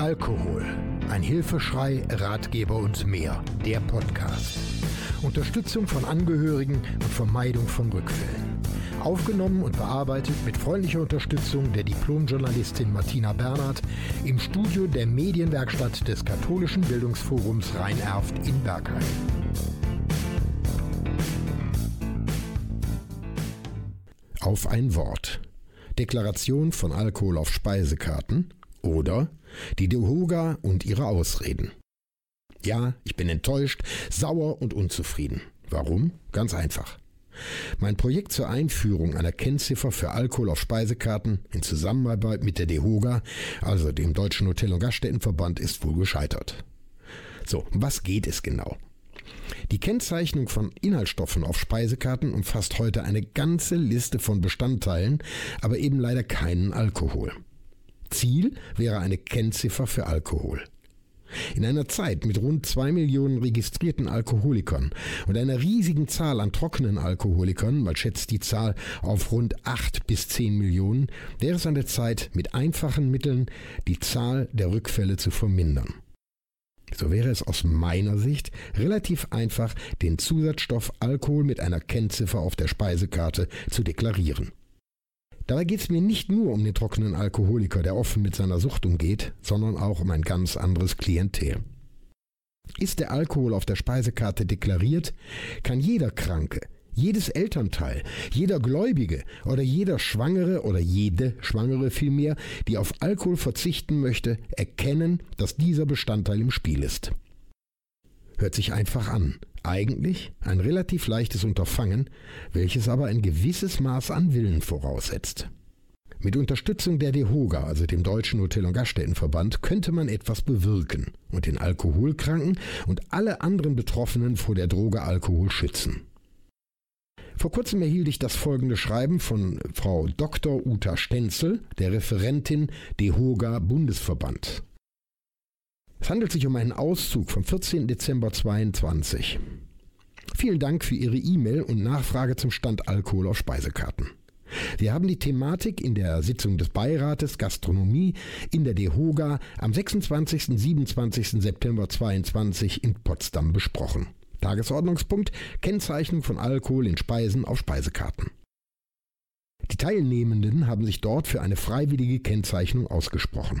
Alkohol. Ein Hilfeschrei, Ratgeber und mehr. Der Podcast. Unterstützung von Angehörigen und Vermeidung von Rückfällen. Aufgenommen und bearbeitet mit freundlicher Unterstützung der Diplomjournalistin Martina Bernhard im Studio der Medienwerkstatt des Katholischen Bildungsforums Rhein-Erft in Bergheim. Auf ein Wort. Deklaration von Alkohol auf Speisekarten oder die Dehoga und ihre Ausreden. Ja, ich bin enttäuscht, sauer und unzufrieden. Warum? Ganz einfach. Mein Projekt zur Einführung einer Kennziffer für Alkohol auf Speisekarten in Zusammenarbeit mit der DEHOGA, also dem Deutschen Hotel- und Gaststättenverband, ist wohl gescheitert. So, was geht es genau? Die Kennzeichnung von Inhaltsstoffen auf Speisekarten umfasst heute eine ganze Liste von Bestandteilen, aber eben leider keinen Alkohol. Ziel wäre eine Kennziffer für Alkohol. In einer Zeit mit rund zwei Millionen registrierten Alkoholikern und einer riesigen Zahl an trockenen Alkoholikern, man schätzt die Zahl auf rund acht bis zehn Millionen, wäre es an der Zeit, mit einfachen Mitteln die Zahl der Rückfälle zu vermindern. So wäre es aus meiner Sicht relativ einfach, den Zusatzstoff Alkohol mit einer Kennziffer auf der Speisekarte zu deklarieren. Dabei geht es mir nicht nur um den trockenen Alkoholiker, der offen mit seiner Sucht umgeht, sondern auch um ein ganz anderes Klientel. Ist der Alkohol auf der Speisekarte deklariert, kann jeder Kranke, jedes Elternteil, jeder Gläubige oder jeder Schwangere oder jede Schwangere vielmehr, die auf Alkohol verzichten möchte, erkennen, dass dieser Bestandteil im Spiel ist. Hört sich einfach an. Eigentlich ein relativ leichtes Unterfangen, welches aber ein gewisses Maß an Willen voraussetzt. Mit Unterstützung der DEHOGA, also dem Deutschen Hotel- und Gaststättenverband, könnte man etwas bewirken und den Alkoholkranken und alle anderen Betroffenen vor der Droge Alkohol schützen. Vor kurzem erhielt ich das folgende Schreiben von Frau Dr. Uta Stenzel, der Referentin DEHOGA Bundesverband. Es handelt sich um einen Auszug vom 14. Dezember 2022. Vielen Dank für Ihre E-Mail und Nachfrage zum Stand Alkohol auf Speisekarten. Wir haben die Thematik in der Sitzung des Beirates Gastronomie in der DEHOGA am 26. und 27. September 2022 in Potsdam besprochen. Tagesordnungspunkt Kennzeichnung von Alkohol in Speisen auf Speisekarten. Die Teilnehmenden haben sich dort für eine freiwillige Kennzeichnung ausgesprochen.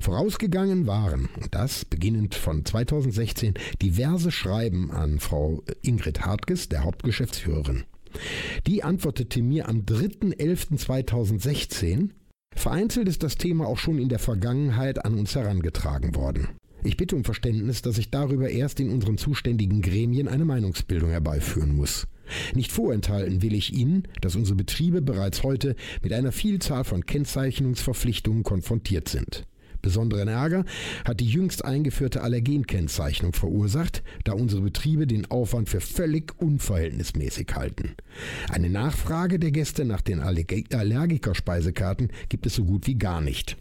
Vorausgegangen waren, und das beginnend von 2016, diverse Schreiben an Frau Ingrid Hartges, der Hauptgeschäftsführerin. Die antwortete mir am 3.11.2016, vereinzelt ist das Thema auch schon in der Vergangenheit an uns herangetragen worden. Ich bitte um Verständnis, dass ich darüber erst in unseren zuständigen Gremien eine Meinungsbildung herbeiführen muss. Nicht vorenthalten will ich Ihnen, dass unsere Betriebe bereits heute mit einer Vielzahl von Kennzeichnungsverpflichtungen konfrontiert sind. Besonderen Ärger hat die jüngst eingeführte Allergenkennzeichnung verursacht, da unsere Betriebe den Aufwand für völlig unverhältnismäßig halten. Eine Nachfrage der Gäste nach den Allergikerspeisekarten gibt es so gut wie gar nicht.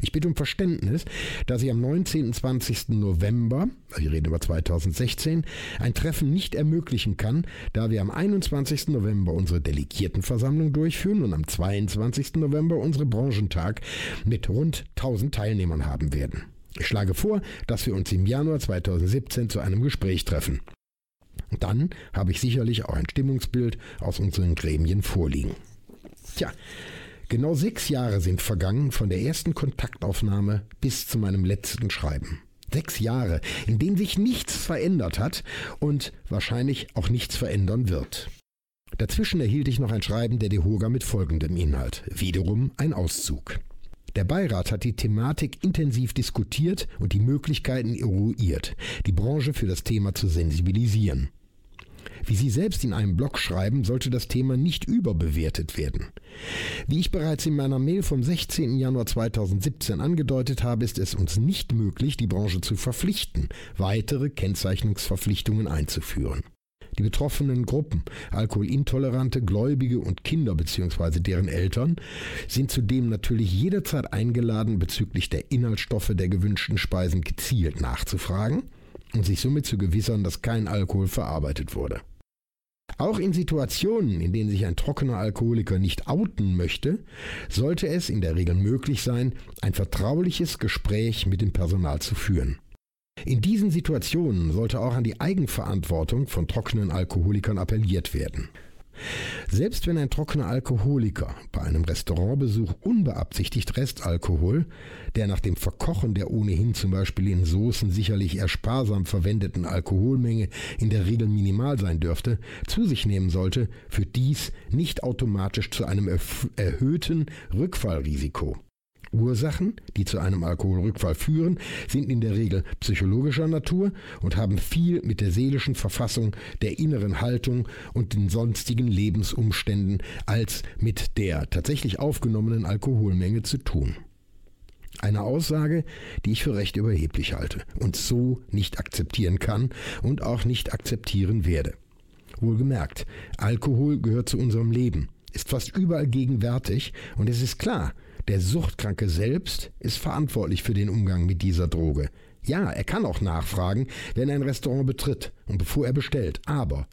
Ich bitte um Verständnis, dass ich am 19. und 20. November, also wir reden über 2016, ein Treffen nicht ermöglichen kann, da wir am 21. November unsere Delegiertenversammlung durchführen und am 22. November unsere Branchentag mit rund 1000 Teilnehmern haben werden. Ich schlage vor, dass wir uns im Januar 2017 zu einem Gespräch treffen. Dann habe ich sicherlich auch ein Stimmungsbild aus unseren Gremien vorliegen. Tja, Genau sechs Jahre sind vergangen von der ersten Kontaktaufnahme bis zu meinem letzten Schreiben. Sechs Jahre, in denen sich nichts verändert hat und wahrscheinlich auch nichts verändern wird. Dazwischen erhielt ich noch ein Schreiben der Dehoga mit folgendem Inhalt. Wiederum ein Auszug. Der Beirat hat die Thematik intensiv diskutiert und die Möglichkeiten eruiert, die Branche für das Thema zu sensibilisieren. Wie Sie selbst in einem Blog schreiben, sollte das Thema nicht überbewertet werden. Wie ich bereits in meiner Mail vom 16. Januar 2017 angedeutet habe, ist es uns nicht möglich, die Branche zu verpflichten, weitere Kennzeichnungsverpflichtungen einzuführen. Die betroffenen Gruppen, Alkoholintolerante, Gläubige und Kinder bzw. deren Eltern, sind zudem natürlich jederzeit eingeladen, bezüglich der Inhaltsstoffe der gewünschten Speisen gezielt nachzufragen und sich somit zu gewissern, dass kein Alkohol verarbeitet wurde. Auch in Situationen, in denen sich ein trockener Alkoholiker nicht outen möchte, sollte es in der Regel möglich sein, ein vertrauliches Gespräch mit dem Personal zu führen. In diesen Situationen sollte auch an die Eigenverantwortung von trockenen Alkoholikern appelliert werden. Selbst wenn ein trockener Alkoholiker bei einem Restaurantbesuch unbeabsichtigt Restalkohol, der nach dem Verkochen der ohnehin zum Beispiel in Soßen sicherlich eher sparsam verwendeten Alkoholmenge in der Regel minimal sein dürfte, zu sich nehmen sollte, führt dies nicht automatisch zu einem erhöhten Rückfallrisiko. Ursachen, die zu einem Alkoholrückfall führen, sind in der Regel psychologischer Natur und haben viel mit der seelischen Verfassung, der inneren Haltung und den sonstigen Lebensumständen als mit der tatsächlich aufgenommenen Alkoholmenge zu tun. Eine Aussage, die ich für recht überheblich halte und so nicht akzeptieren kann und auch nicht akzeptieren werde. Wohlgemerkt, Alkohol gehört zu unserem Leben, ist fast überall gegenwärtig und es ist klar, der Suchtkranke selbst ist verantwortlich für den Umgang mit dieser Droge. Ja, er kann auch nachfragen, wenn er ein Restaurant betritt und bevor er bestellt. Aber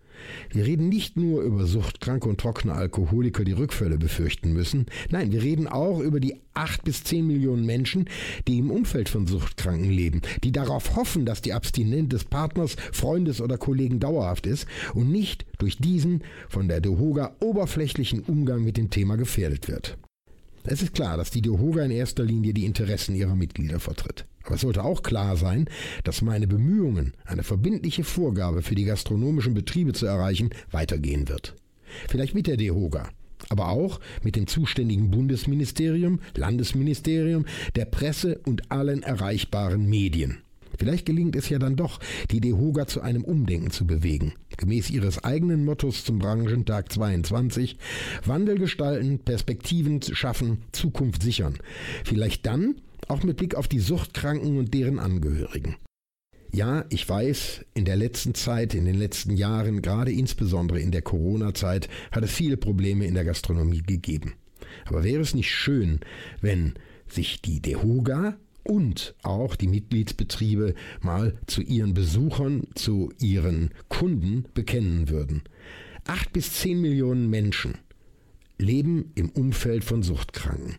wir reden nicht nur über Suchtkranke und trockene Alkoholiker, die Rückfälle befürchten müssen. Nein, wir reden auch über die acht bis zehn Millionen Menschen, die im Umfeld von Suchtkranken leben, die darauf hoffen, dass die Abstinenz des Partners, Freundes oder Kollegen dauerhaft ist und nicht durch diesen von der Dehoga oberflächlichen Umgang mit dem Thema gefährdet wird. Es ist klar, dass die DEHOGA in erster Linie die Interessen ihrer Mitglieder vertritt. Aber es sollte auch klar sein, dass meine Bemühungen, eine verbindliche Vorgabe für die gastronomischen Betriebe zu erreichen, weitergehen wird. Vielleicht mit der DEHOGA, aber auch mit dem zuständigen Bundesministerium, Landesministerium, der Presse und allen erreichbaren Medien. Vielleicht gelingt es ja dann doch, die DEHOGA zu einem Umdenken zu bewegen. Gemäß ihres eigenen Mottos zum Branchentag 22. Wandel gestalten, Perspektiven schaffen, Zukunft sichern. Vielleicht dann auch mit Blick auf die Suchtkranken und deren Angehörigen. Ja, ich weiß, in der letzten Zeit, in den letzten Jahren, gerade insbesondere in der Corona-Zeit, hat es viele Probleme in der Gastronomie gegeben. Aber wäre es nicht schön, wenn sich die DEHOGA und auch die Mitgliedsbetriebe mal zu ihren Besuchern, zu ihren Kunden bekennen würden. Acht bis zehn Millionen Menschen leben im Umfeld von Suchtkranken.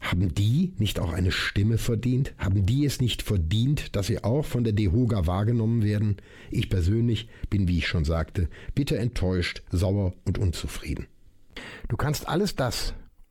Haben die nicht auch eine Stimme verdient? Haben die es nicht verdient, dass sie auch von der DEHOGA wahrgenommen werden? Ich persönlich bin, wie ich schon sagte, bitter enttäuscht, sauer und unzufrieden. Du kannst alles das,